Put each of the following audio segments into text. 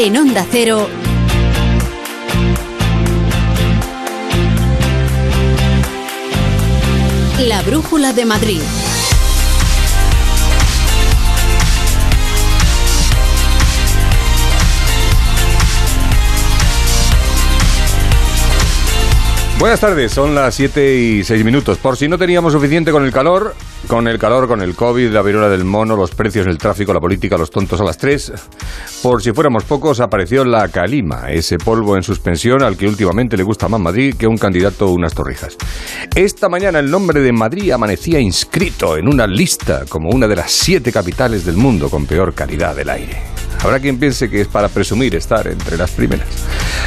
En Onda Cero. La Brújula de Madrid. Buenas tardes, son las 7 y 6 minutos. Por si no teníamos suficiente con el calor, con el calor, con el COVID, la viruela del mono, los precios, el tráfico, la política, los tontos a las 3, por si fuéramos pocos, apareció la calima, ese polvo en suspensión al que últimamente le gusta más Madrid que un candidato unas torrijas. Esta mañana el nombre de Madrid amanecía inscrito en una lista como una de las siete capitales del mundo con peor calidad del aire. Habrá quien piense que es para presumir estar entre las primeras.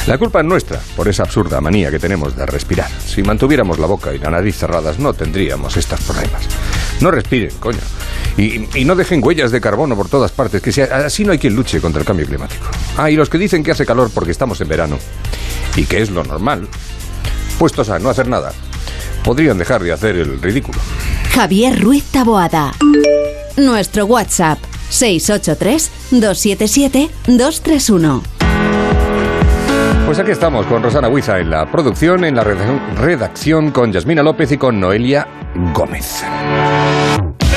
La culpa es nuestra por esa absurda manía que tenemos de respirar. Si mantuviéramos la boca y la nariz cerradas no tendríamos estos problemas. No respiren, coño. Y, no dejen huellas de carbono por todas partes, que así no hay quien luche contra el cambio climático. Ah, y los que dicen que hace calor porque estamos en verano, y que es lo normal, puestos a no hacer nada, podrían dejar de hacer el ridículo. Javier Ruiz Taboada. Nuestro WhatsApp 683-277-231. Pues aquí estamos con Rosana Huiza en la producción, en la redacción con Yasmina López y con Noelia Gómez.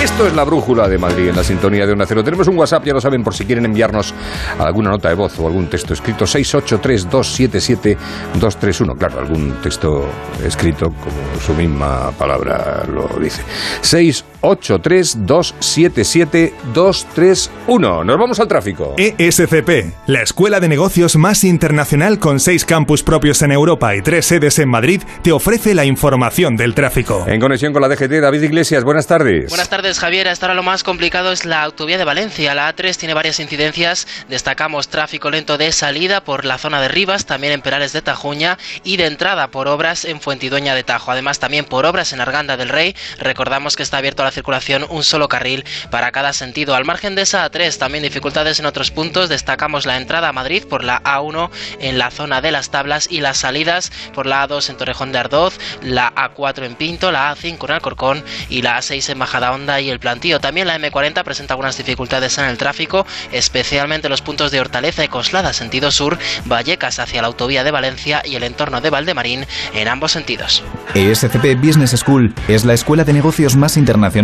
Esto es la brújula de Madrid en la sintonía de un acero. Tenemos un WhatsApp, ya lo saben, por si quieren enviarnos alguna nota de voz o algún texto escrito. 683-277-231. Claro, algún texto escrito como su misma palabra lo dice. 683-277-231. Nos vamos al tráfico. ESCP, la escuela de negocios más internacional con seis campus propios en Europa y tres sedes en Madrid, te ofrece la información del tráfico. En conexión con la DGT, David Iglesias, buenas tardes. Buenas tardes. Javier. Hasta ahora lo más complicado es la autovía de Valencia. La A3 tiene varias incidencias. Destacamos tráfico lento de salida por la zona de Rivas, también en Perales de Tajuña y de entrada por obras en Fuentidueña de Tajo. Además, también por obras en Arganda del Rey. Recordamos que está abierto a la circulación un solo carril para cada sentido. Al margen de esa A3, también dificultades en otros puntos. Destacamos la entrada a Madrid por la A1 en la zona de las tablas y las salidas por la A2 en Torrejón de Ardoz, la A4 en Pinto, la A5 en Alcorcón y la A6 en Majadahonda y el plantío. También la M40 presenta algunas dificultades en el tráfico, especialmente los puntos de Hortaleza y Coslada, sentido sur, Vallecas hacia la autovía de Valencia y el entorno de Valdemarín en ambos sentidos. ESCP Business School es la escuela de negocios más internacional,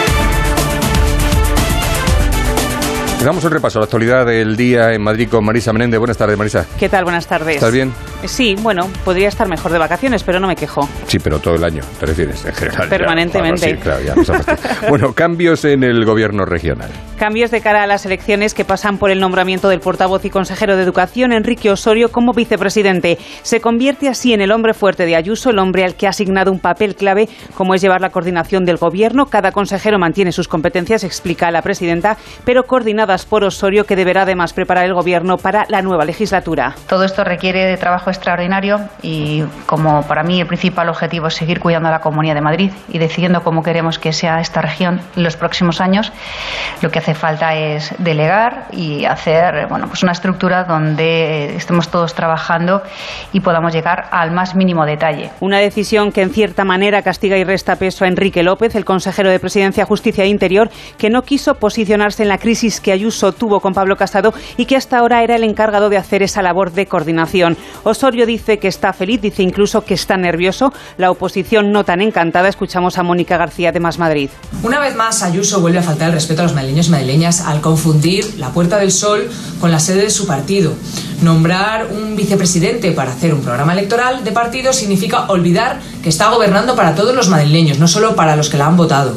Damos un repaso a la actualidad del día en Madrid con Marisa Menéndez. Buenas tardes, Marisa. ¿Qué tal? Buenas tardes. ¿Estás bien? Sí, bueno, podría estar mejor de vacaciones, pero no me quejo. Sí, pero todo el año, te refieres, en general. Permanentemente. sí, claro, ya bueno, cambios en el gobierno regional. Cambios de cara a las elecciones que pasan por el nombramiento del portavoz y consejero de Educación, Enrique Osorio, como vicepresidente. Se convierte así en el hombre fuerte de Ayuso, el hombre al que ha asignado un papel clave, como es llevar la coordinación del gobierno. Cada consejero mantiene sus competencias, explica la presidenta, pero coordinada por Osorio, que deberá además preparar el Gobierno para la nueva legislatura. Todo esto requiere de trabajo extraordinario y, como para mí el principal objetivo es seguir cuidando a la Comunidad de Madrid y decidiendo cómo queremos que sea esta región en los próximos años, lo que hace falta es delegar y hacer bueno, pues una estructura donde estemos todos trabajando y podamos llegar al más mínimo detalle. Una decisión que en cierta manera castiga y resta peso a Enrique López, el consejero de Presidencia, Justicia e Interior, que no quiso posicionarse en la crisis que Ayuso tuvo con Pablo Casado y que hasta ahora era el encargado de hacer esa labor de coordinación. Osorio dice que está feliz, dice incluso que está nervioso. La oposición no tan encantada. Escuchamos a Mónica García de Más Madrid. Una vez más, Ayuso vuelve a faltar el respeto a los madrileños y madrileñas al confundir la Puerta del Sol con la sede de su partido. Nombrar un vicepresidente para hacer un programa electoral de partido significa olvidar que está gobernando para todos los madrileños, no solo para los que la han votado.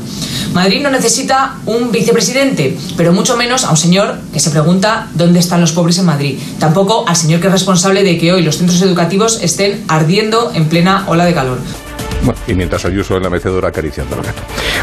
Madrid no necesita un vicepresidente, pero mucho menos a un señor que se pregunta dónde están los pobres en Madrid. Tampoco al señor que es responsable de que hoy los centros educativos estén ardiendo en plena ola de calor. Bueno, y mientras Ayuso en la mecedora acariciando al gato.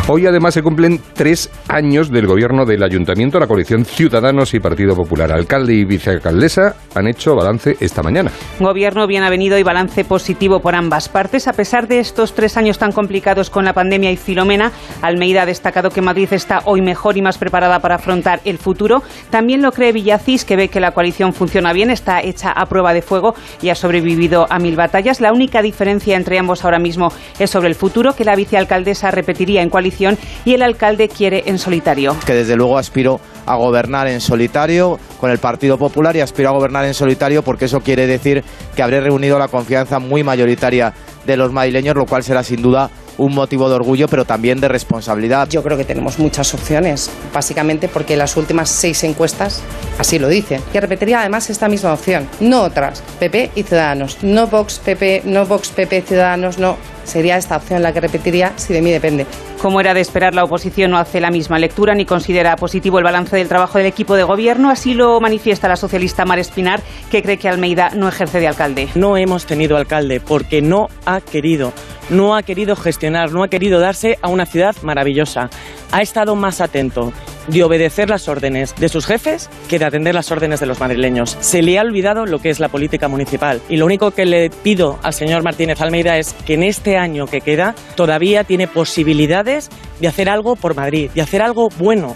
Hoy además se cumplen tres años del gobierno del ayuntamiento, la coalición Ciudadanos y Partido Popular. Alcalde y vicealcaldesa han hecho balance esta mañana. Gobierno bien avenido y balance positivo por ambas partes. A pesar de estos tres años tan complicados con la pandemia y Filomena, Almeida ha destacado que Madrid está hoy mejor y más preparada para afrontar el futuro. También lo cree Villacís, que ve que la coalición funciona bien, está hecha a prueba de fuego y ha sobrevivido a mil batallas. La única diferencia entre ambos ahora mismo es sobre el futuro, que la vicealcaldesa repetiría en coalición y el alcalde quiere en solitario. Que desde luego aspiro a gobernar en solitario con el Partido Popular y aspiro a gobernar en solitario porque eso quiere decir que habré reunido la confianza muy mayoritaria de los madrileños, lo cual será sin duda un motivo de orgullo, pero también de responsabilidad. Yo creo que tenemos muchas opciones, básicamente porque las últimas seis encuestas así lo dicen. Que repetiría además esta misma opción, no otras, PP y Ciudadanos, no Vox, PP, no Vox, PP, Ciudadanos, no. Sería esta opción la que repetiría si de mí depende. Como era de esperar, la oposición no hace la misma lectura ni considera positivo el balance del trabajo del equipo de gobierno. Así lo manifiesta la socialista Mar Espinar, que cree que Almeida no ejerce de alcalde. No hemos tenido alcalde porque no ha querido, no ha querido gestionar, no ha querido darse a una ciudad maravillosa. Ha estado más atento de obedecer las órdenes de sus jefes que de atender las órdenes de los madrileños. Se le ha olvidado lo que es la política municipal. Y lo único que le pido al señor Martínez Almeida es que en este año que queda todavía tiene posibilidades de hacer algo por Madrid, de hacer algo bueno.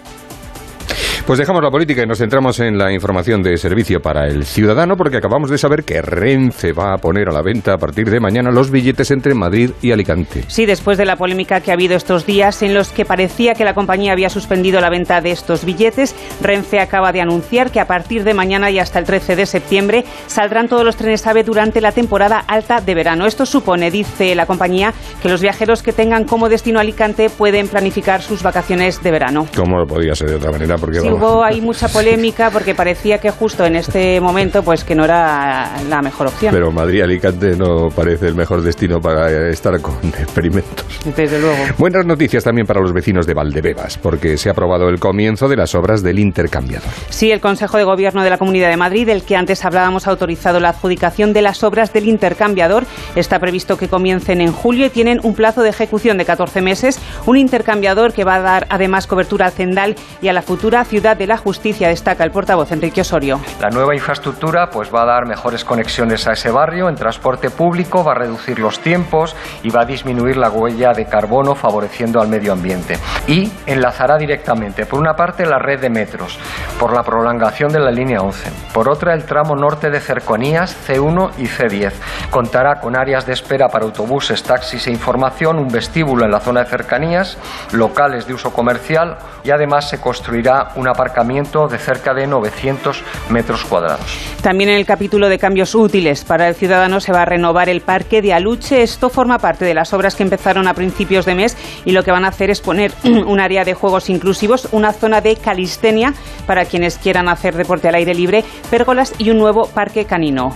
Pues dejamos la política y nos centramos en la información de servicio para el ciudadano, porque acabamos de saber que Renfe va a poner a la venta a partir de mañana los billetes entre Madrid y Alicante. Sí, después de la polémica que ha habido estos días en los que parecía que la compañía había suspendido la venta de estos billetes, Renfe acaba de anunciar que a partir de mañana y hasta el 13 de septiembre saldrán todos los trenes AVE durante la temporada alta de verano. Esto supone, dice la compañía, que los viajeros que tengan como destino Alicante pueden planificar sus vacaciones de verano. ¿Cómo podía ser de otra manera? Porque Sí, hubo ahí mucha polémica porque parecía que justo en este momento pues que no era la mejor opción. Pero Madrid-Alicante no parece el mejor destino para estar con experimentos. Desde luego. Buenas noticias también para los vecinos de Valdebebas, porque se ha aprobado el comienzo de las obras del intercambiador. Sí, el Consejo de Gobierno de la Comunidad de Madrid, del que antes hablábamos, ha autorizado la adjudicación de las obras del intercambiador. Está previsto que comiencen en julio y tienen un plazo de ejecución de 14 meses. Un intercambiador que va a dar además cobertura al Cendal y a la futura ciudad de la Justicia, destaca el portavoz Enrique Osorio. La nueva infraestructura pues va a dar mejores conexiones a ese barrio en transporte público, va a reducir los tiempos y va a disminuir la huella de carbono favoreciendo al medio ambiente. Y enlazará directamente, por una parte, la red de metros, por la prolongación de la línea 11, por otra, el tramo norte de cercanías C1 y C10. Contará con áreas de espera para autobuses, taxis e información, un vestíbulo en la zona de cercanías, locales de uso comercial y además se construirá un aparcamiento de cerca de 900 metros cuadrados. También en el capítulo de cambios útiles para el ciudadano se va a renovar el parque de Aluche. Esto forma parte de las obras que empezaron a principios de mes y lo que van a hacer es poner un área de juegos inclusivos, una zona de calistenia para quienes quieran hacer deporte al aire libre, pérgolas y un nuevo parque canino.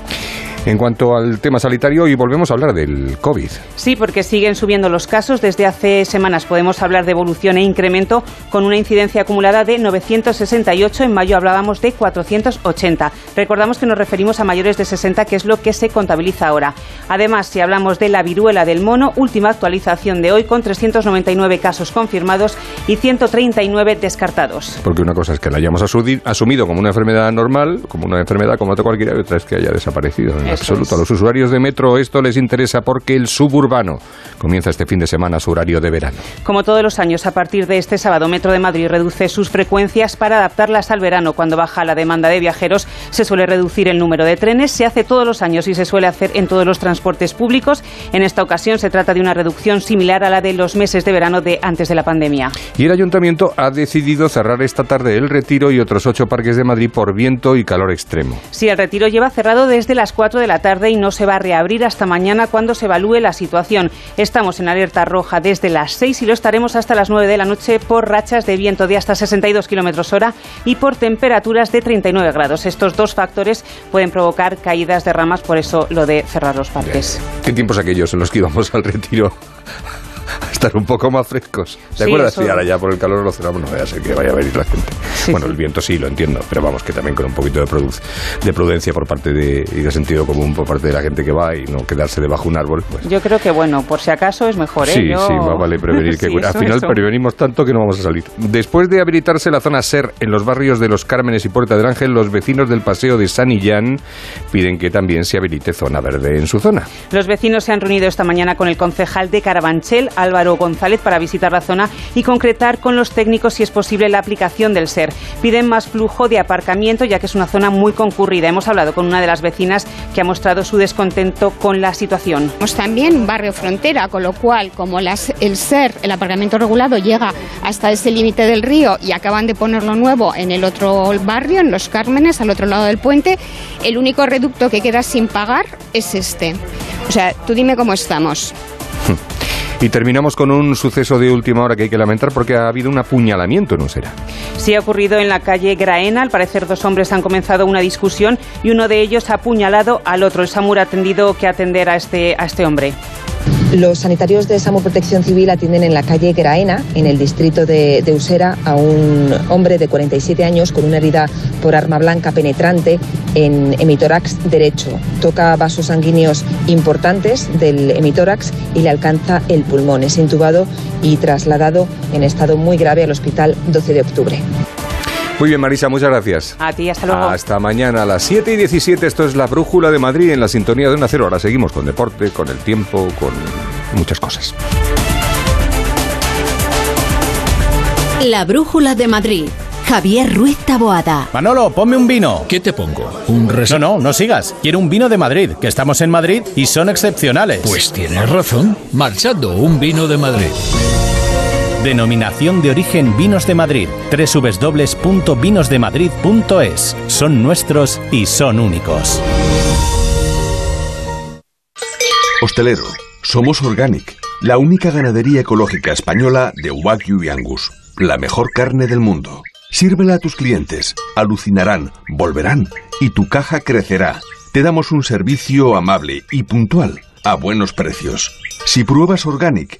En cuanto al tema sanitario, hoy volvemos a hablar del COVID. Sí, porque siguen subiendo los casos. Desde hace semanas podemos hablar de evolución e incremento con una incidencia acumulada de 968. En mayo hablábamos de 480. Recordamos que nos referimos a mayores de 60, que es lo que se contabiliza ahora. Además, si hablamos de la viruela del mono, última actualización de hoy con 399 casos confirmados y 139 descartados. Porque una cosa es que la hayamos asumido como una enfermedad normal, como una enfermedad como otra cualquiera, y otra es que haya desaparecido. En absoluto. A los usuarios de metro esto les interesa porque el suburbano comienza este fin de semana su horario de verano. Como todos los años, a partir de este sábado, Metro de Madrid reduce sus frecuencias para adaptarlas al verano. Cuando baja la demanda de viajeros, se suele reducir el número de trenes. Se hace todos los años y se suele hacer en todos los transportes públicos. En esta ocasión se trata de una reducción similar a la de los meses de verano de antes de la pandemia. Y el ayuntamiento ha decidido cerrar esta tarde el Retiro y otros ocho parques de Madrid por viento y calor extremo. Sí, el retiro lleva cerrado desde las 4 de la tarde y no se va a reabrir hasta mañana cuando se evalúe la situación. Estamos en alerta roja desde las 6 y lo estaremos hasta las 9 de la noche por rachas de viento de hasta 62 kilómetros hora y por temperaturas de 39 grados. Estos dos factores pueden provocar caídas de ramas, por eso lo de cerrar los parques. ¿Qué tiempos aquellos en los que íbamos al Retiro? estar un poco más frescos. ¿Te Sí, acuerdas? eso- Sí, ahora ya por el calor lo cerramos, no vaya a ser que vaya a venir la gente. bueno, el viento sí, lo entiendo, pero vamos, que también con un poquito de, produ- de prudencia por parte de, y de sentido común por parte de la gente que va y no quedarse debajo de un árbol, pues Yo creo que, bueno, por si acaso es mejor, ¿eh? Sí, Yo- sí, más vale prevenir que. Al final eso. prevenimos tanto que no vamos a salir. Después de habilitarse la zona SER en los barrios de Los Cármenes y Puerta del Ángel, los vecinos del paseo de San Illán piden que también se habilite zona verde en su zona. Los vecinos se han reunido esta mañana con el concejal de Carabanchel, Álvaro González, para visitar la zona y concretar con los técnicos si es posible la aplicación del SER. Piden más flujo de aparcamiento, ya que es una zona muy concurrida. Hemos hablado con una de las vecinas que ha mostrado su descontento con la situación. Somos también barrio frontera, con lo cual, como el SER, el aparcamiento regulado, llega hasta ese límite del río y acaban de ponerlo nuevo en el otro barrio, en Los Cármenes, al otro lado del puente, el único reducto que queda sin pagar es este. O sea, tú dime cómo estamos. Y terminamos con un suceso de última hora que hay que lamentar porque ha habido un apuñalamiento en Usera. Sí ha ocurrido en la calle Graena. Al parecer, dos hombres han comenzado una discusión y uno de ellos ha apuñalado al otro. El SAMUR ha tenido que atender a este, a este hombre. Los sanitarios de SAMU Protección Civil atienden en la calle Graena, en el distrito de, de Usera, a un hombre de 47 años con una herida por arma blanca penetrante en hemitórax derecho. Toca vasos sanguíneos importantes del hemitórax y le alcanza el pulmón. Es intubado y trasladado en estado muy grave al hospital 12 de octubre. Muy bien, Marisa, muchas gracias. A ti, hasta luego. Hasta mañana a las 7 y 17. Esto es la Brújula de Madrid en la sintonía de una cero. Ahora seguimos con deporte, con el tiempo, con muchas cosas. La Brújula de Madrid. Javier Ruiz Taboada. Manolo, ponme un vino. ¿Qué te pongo? ¿Un No, no, no sigas. Quiero un vino de Madrid, que estamos en Madrid y son excepcionales. Pues tienes razón. Marchando, un vino de Madrid. Denominación de origen Vinos de Madrid. www.vinosdemadrid.es. Son nuestros y son únicos. Hostelero, somos Organic, la única ganadería ecológica española de Wagyu y Angus, la mejor carne del mundo. Sírvela a tus clientes, alucinarán, volverán y tu caja crecerá. Te damos un servicio amable y puntual, a buenos precios. Si pruebas Organic,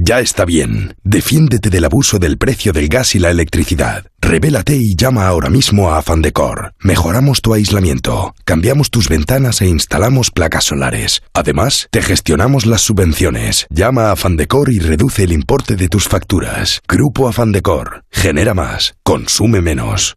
Ya está bien. Defiéndete del abuso del precio del gas y la electricidad. Revélate y llama ahora mismo a Afandecor. Mejoramos tu aislamiento, cambiamos tus ventanas e instalamos placas solares. Además, te gestionamos las subvenciones. Llama a Afandecor y reduce el importe de tus facturas. Grupo Afandecor. Genera más. Consume menos.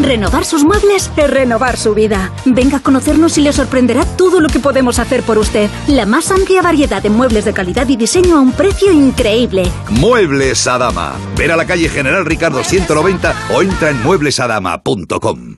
Renovar sus muebles es renovar su vida. Venga a conocernos y le sorprenderá todo lo que podemos hacer por usted. La más amplia variedad de muebles de calidad y diseño a un precio increíble. Muebles Adama. Ver a la calle General Ricardo 190 o entra en mueblesadama.com.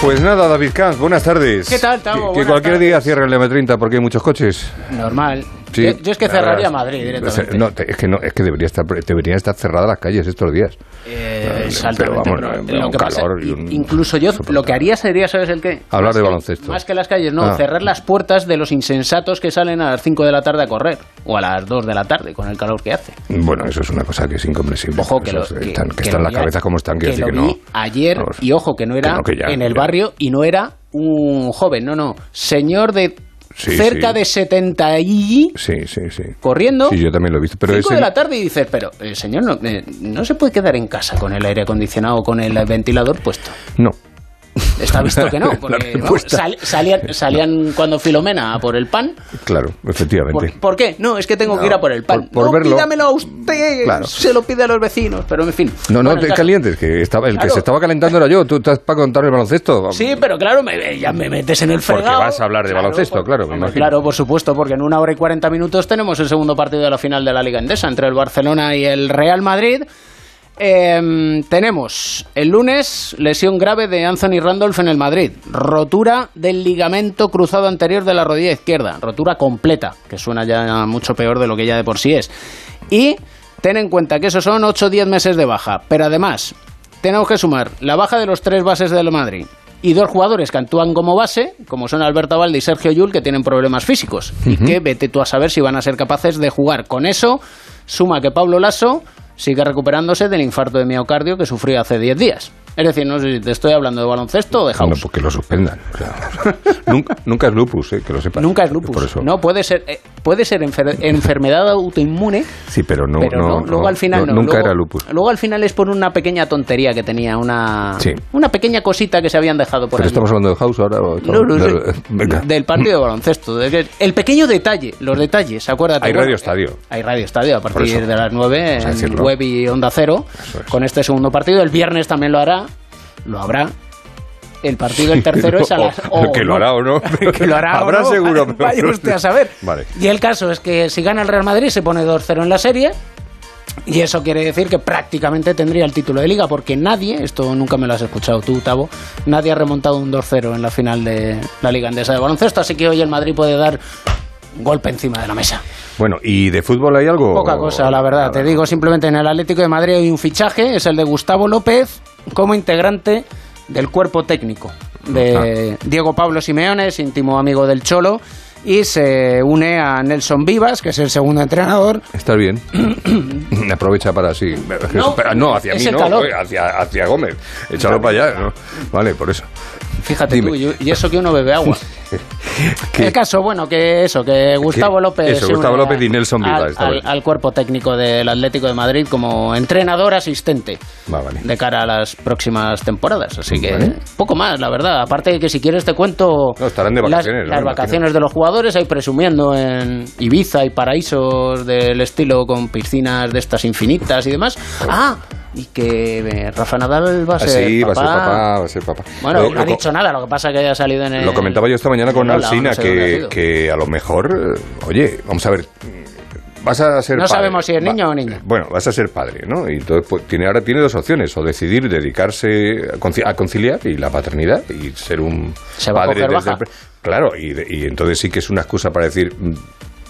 Pues nada, David Camps, buenas tardes. ¿Qué tal, Tavo? Que, cualquier tardes. día cierre el M30 porque hay muchos coches. Normal. Sí, yo, yo es que cerraría verdad. Madrid directamente. No, es que no, es que debería estar, deberían estar cerradas las calles estos días. Eh, es pero altamente vamos, probable. no, Lo un que pasa- calor y un- Incluso yo lo que haría sería, ¿sabes el qué? Hablar Más de que- baloncesto. Más que las calles, no, Ah. cerrar las puertas de los insensatos que salen a las 5 de la tarde a correr. O a las 2 de la tarde, con el calor que hace. Bueno, eso es una cosa que es incomprensible. Ojo, que, lo, es- que, están, que están las cabezas como están, que decir que lo no. vi ayer, Vamos. y ojo, que no era Que no, que ya, en el ya. barrio y no era un joven, no, no. Señor de Sí, cerca sí. de 70 y Sí, sí, sí. corriendo. Sí, yo también lo he visto. Pero 5 ese- de la tarde y dices, pero eh, señor, no, eh, no se puede quedar en casa con el aire acondicionado o con el ventilador puesto. No. Está visto que no, porque vamos, sal- salían, salían cuando Filomena a por el pan. Claro, efectivamente. ¿Por, por qué? No, es que tengo que ir a por el pan. por- por no, verlo. pídamelo a usted, Claro. se lo pide a los vecinos, pero en fin. No, no, Bueno, te calientes, que estaba, el que se estaba calentando era yo. Tú estás para contar el baloncesto. Sí, pero claro, me, ya me metes en el Porque fregado. vas a hablar de Claro, baloncesto, por- claro, me hombre, imagino. Claro, por supuesto, porque en una hora y 40 minutos tenemos el segundo partido de la final de la Liga Endesa entre el Barcelona y el Real Madrid. Em, tenemos el lunes lesión grave de Anthony Randolph en el Madrid, rotura del ligamento cruzado anterior de la rodilla izquierda, rotura completa, que suena ya mucho peor de lo que ya de por sí es. Y ten en cuenta que esos son 8 o 10 meses de baja, pero además tenemos que sumar la baja de los tres bases del Madrid y dos jugadores que actúan como base, como son Alberto Valde y Sergio Yul, que tienen problemas físicos. Y que vete tú a saber si van a ser capaces de jugar. Con eso, suma que Pablo Lasso sigue recuperándose del infarto de miocardio que sufrió hace 10 días. Es decir, no sé si te estoy hablando de baloncesto o de No, house. pues que lo suspendan. o sea, nunca, nunca es lupus, eh, que lo sepas. Nunca es lupus. Por eso. No puede ser, eh, puede ser enfer- enfermedad autoinmune, Sí, pero no. pero no, luego no, al final no. Nunca Luego- era lupus. Luego al final es por una pequeña tontería que tenía, una, Sí. una pequeña cosita que se habían dejado por Pero estamos hablando de house ahora. o No, no, del-. Del partido de baloncesto. de el pequeño detalle, los detalles, acuérdate. Hay Bueno, Radio Estadio. Hay Radio Estadio a partir de las 9 Vamos a en web y Onda Cero. con este segundo partido. El viernes también lo hará. Lo habrá. El partido, el tercero es a las. O- que lo hará o no. que lo hará o Habrá no. seguro. pero- Vaya usted a saber. Vale. Y el caso es que si gana el Real Madrid se pone 2-0 en la serie. Y eso quiere decir que prácticamente tendría el título de liga, porque nadie, esto nunca me lo has escuchado tú, Tavo, nadie ha remontado un 2-0 en la final de la Liga Andesa de Baloncesto, así que hoy el Madrid puede dar un golpe encima de la mesa. Bueno, ¿y de fútbol hay algo? Poca cosa, la verdad. Te digo simplemente en el Atlético de Madrid hay un fichaje, es el de Gustavo López como integrante del cuerpo técnico de Diego Pablo Simeone, es íntimo amigo del Cholo y se une a Nelson Vivas, que es el segundo entrenador. Estás bien. Aprovecha para así. No, No, hacia mí no, calor. hacia, hacia Gómez. Échalo para allá. ¿no? Vale, por eso. Fíjate Dime. tú, y eso que uno bebe agua. El caso, bueno, que eso, que Gustavo Que- López. eso, Gustavo López y Nelson Vivas, Al, al- cuerpo técnico del Atlético de Madrid como entrenador asistente vale. de cara a las próximas temporadas. Así que Vale. poco más, la verdad. Aparte de que si quieres te cuento No, estarán de las, vacaciones, ¿no? las Me vacaciones de los jugadores, ahí presumiendo en Ibiza y paraísos del estilo con piscinas de estas infinitas y demás. Ah, y que eh, Rafa Nadal va a Ah, ser sí, va a papá. ser papá, va a ser papá. Bueno, Lo- no ha dicho nada, lo que pasa es que haya salido en el... Lo comentaba yo esta mañana con Alsina, no sé que, que a lo mejor, eh, oye, vamos a ver, vas a ser No padre. sabemos si es niño Va- o niña. Bueno, vas a ser padre, ¿no? Y entonces pues, tiene, ahora tiene dos opciones, o decidir dedicarse a conci- a conciliar y la paternidad y ser un Se padre desde el Claro, y, y entonces sí que es una excusa para decir...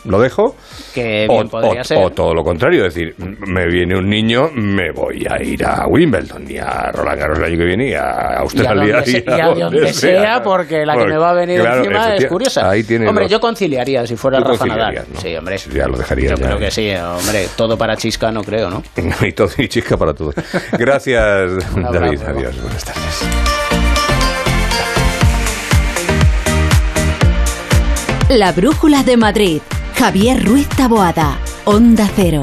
¿Lo dejo? Que O, bien podría o- ser. o todo lo contrario, es decir, me viene un niño, me voy a ir a Wimbledon y a Roland Garros el año que viene y a Australia. y a donde, y a donde sea, porque la que me va a venir claro, encima es curiosa. Ahí tiene hombre, los- yo conciliaría si fuera Rafa Nadal. ¿no? Sí, hombre. Ya lo dejaría. Yo ya. creo que sí, hombre. Todo para chisca no creo, ¿no? y todo y chisca para todos. Gracias. David. Adiós. Buenas tardes. La Brújula de Madrid. Javier Ruiz Taboada. Onda Cero.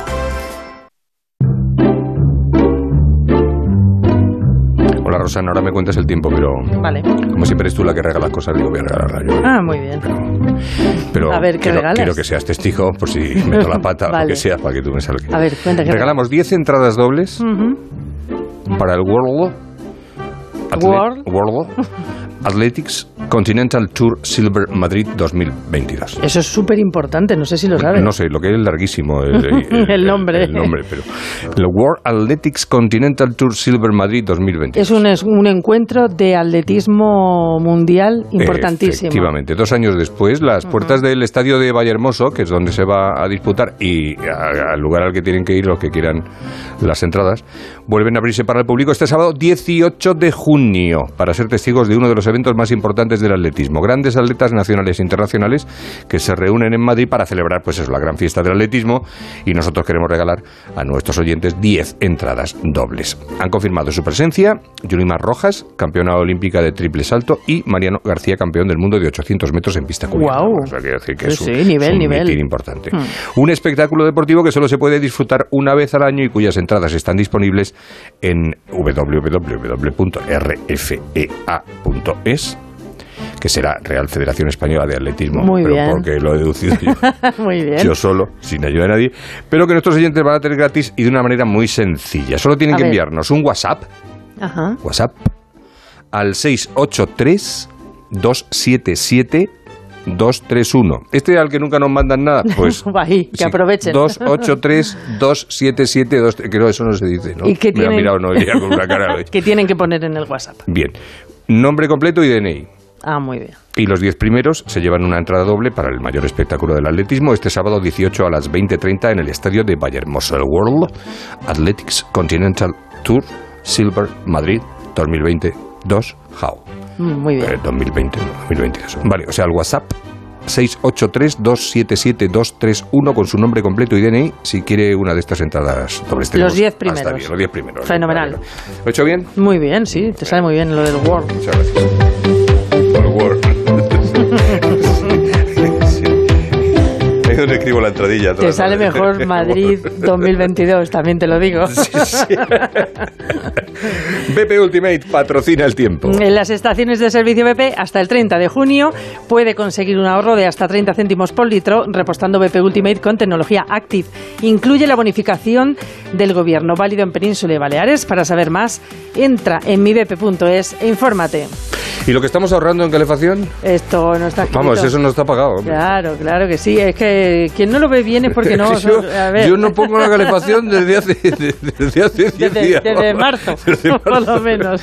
Rosana. Ahora me cuentas el tiempo, pero Vale. como siempre eres tú la que regalas cosas, digo, voy a regalarla yo. Ah, muy bien. Pero A ver, ¿qué quiero, regalas? quiero que seas testigo, por si meto la pata o lo Vale. que sea, para que tú me salgas. A ver, cuenta que Regalamos 10 entradas dobles para el World, World. World Athletics Continental Tour Silver Madrid 2022. Eso es súper importante, no sé si lo sabes. No sé, lo que es larguísimo el, El nombre. el nombre, pero el World Athletics Continental Tour Silver Madrid 2022. Es un, es un encuentro de atletismo mundial importantísimo. Efectivamente. Dos años después, las puertas del estadio de Vallehermoso, que es donde se va a disputar, y al lugar al que tienen que ir los que quieran las entradas, vuelven a abrirse para el público este sábado 18 de junio, para ser testigos de uno de los eventos más importantes del atletismo. Grandes atletas nacionales e internacionales que se reúnen en Madrid para celebrar, pues eso, la gran fiesta del atletismo, y nosotros queremos regalar a nuestros oyentes 10 entradas dobles. Han confirmado su presencia Yulimar Rojas, campeona olímpica de triple salto, y Mariano García, campeón del mundo de 800 metros en pista cubierta. Guau. O sea, quiero decir que Sí, es un, sí, nivel, es un nivel. mitin importante. Hmm. Un espectáculo deportivo que solo se puede disfrutar una vez al año y cuyas entradas están disponibles en www.rfea.es que será Real Federación Española de Atletismo, Muy pero bien. porque lo he deducido yo, Muy bien. yo solo, sin ayuda de nadie, pero que nuestros oyentes van a tener gratis y de una manera muy sencilla. Solo tienen A que ver. enviarnos un WhatsApp, Ajá. WhatsApp, al 683 277 231. Este al que nunca nos mandan nada, pues Ahí, que Sí, aprovechen. 283-277-2. Que no, eso no se dice, ¿no? ¿Y qué Me ha tienen? mirado Noelia con una cara. que tienen que poner en el WhatsApp. Bien. Nombre completo y DNI. Ah, muy bien. Y los 10 primeros se llevan una entrada doble para el mayor espectáculo del atletismo este sábado 18 a las 20.30 en el estadio de Vallehermoso el World Athletics Continental Tour Silver Madrid 2022 How. Mm, Muy bien. Eh, 2020, no, 2022. Vale, o sea, el WhatsApp 683-277-231 con su nombre completo y DNI si quiere una de estas entradas dobles. Los Tenemos 10 hasta primeros. 10, los 10 primeros. Fenomenal. ¿Lo he hecho bien? Muy bien, sí, te sale muy bien lo del Word. Muchas gracias. Por Word. Sí. Ahí donde escribo la entradilla. Te sale mejor Madrid 2022, también te lo digo. BP Ultimate patrocina el tiempo. En las estaciones de servicio BP, hasta el 30 de junio, puede conseguir un ahorro de hasta 30 céntimos por litro repostando BP Ultimate con tecnología Active. Incluye la bonificación del gobierno, válido en Península y Baleares. Para saber más, entra en mibp.es e infórmate. ¿Y lo que estamos ahorrando en calefacción? Esto no está. Vamos, eso no está pagado. hombre. Claro, claro que sí. Es que quien no lo ve bien es porque no... yo, a ver. yo no pongo la calefacción desde hace, desde hace 10 Desde, días. desde marzo, por lo menos.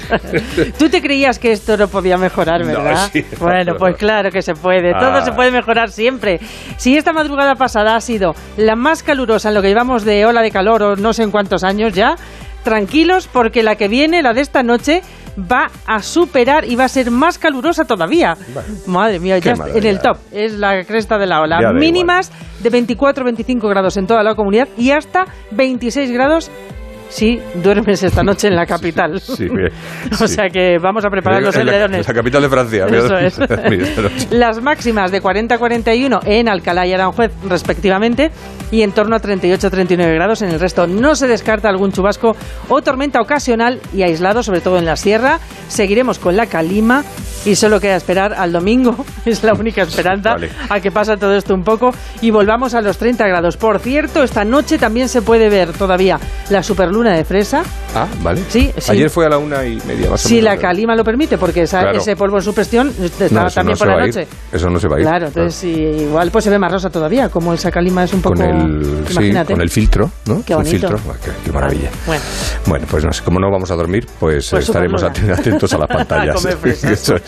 Tú te creías que esto no podía mejorar, No, ¿verdad? sí, bueno, pues claro que se puede. Todo Ah. se puede mejorar siempre. Si esta madrugada pasada ha sido la más calurosa en lo que llevamos de ola de calor o no sé en cuántos años ya, tranquilos porque la que viene, la de esta noche, va a superar y va a ser más calurosa todavía. Madre mía, ya en el top. Es la cresta de la ola. Ya Mínimas de 24-25 grados en toda la comunidad y hasta 26 grados si duermes esta noche en la capital. Sí, bien, O sí. sea que vamos a preparar los En la- capital de Francia. Eso es. Las máximas de 40-41 en Alcalá y Aranjuez, respectivamente, y en torno a 38-39 grados en el resto. No se descarta algún chubasco o tormenta ocasional y aislado, sobre todo en la sierra. Seguiremos con la calima y solo queda esperar al domingo, es la única esperanza, Vale. a que pasa todo esto un poco y volvamos a los 30 grados. Por cierto, esta noche también se puede ver todavía la superluna de fresa. Ah, vale. Sí, sí. Ayer fue a la una y media, más o Si la calima lo permite, porque esa- Claro. ese polvo en suspensión está No, también no por la noche. Eso no se va a ir. Claro, entonces sí, igual pues se ve más rosa todavía, como el sacalima es un poco... Con el, imagínate. con el filtro, ¿no? Qué el bonito. filtro. Ah, Qué, qué maravilla. Bueno, Bueno, pues no sé, como no vamos a dormir, pues, Pues estaremos superluna. atentos a las pantallas.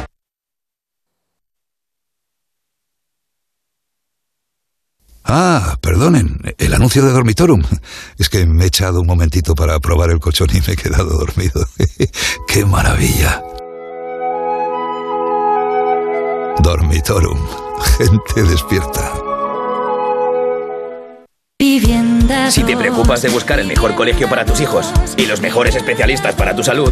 Ah, perdonen, el anuncio de Dormitorum. Es que me he echado un momentito para probar el colchón y me he quedado dormido. ¡Qué maravilla! Dormitorum, gente despierta. Si te preocupas de buscar el mejor colegio para tus hijos y los mejores especialistas para tu salud,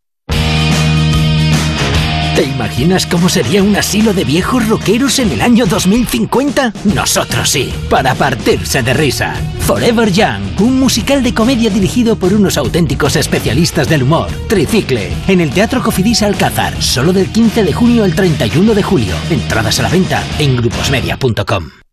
¿Te imaginas cómo sería un asilo de viejos rockeros en el año 2050? Nosotros sí, para partirse de risa. Forever Young, un musical de comedia dirigido por unos auténticos especialistas del humor. Tricicle, en el Teatro Cofidis Alcázar, solo del 15 de junio al 31 de julio. Entradas a la venta en gruposmedia.com.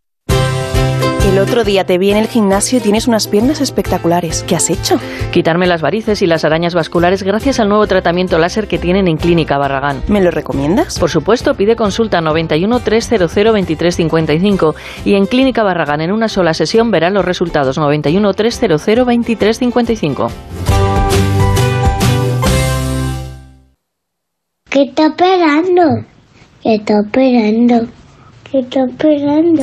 El otro día te vi en el gimnasio y tienes unas piernas espectaculares. ¿Qué has hecho? Quitarme las varices y las arañas vasculares gracias al nuevo tratamiento láser que tienen en Clínica Barragán. ¿Me lo recomiendas? Por supuesto, pide consulta 91 300 2355 y en Clínica Barragán en una sola sesión verá los resultados 91 300 2355. ¿Qué está esperando? ¿Qué está esperando? ¿Qué está esperando?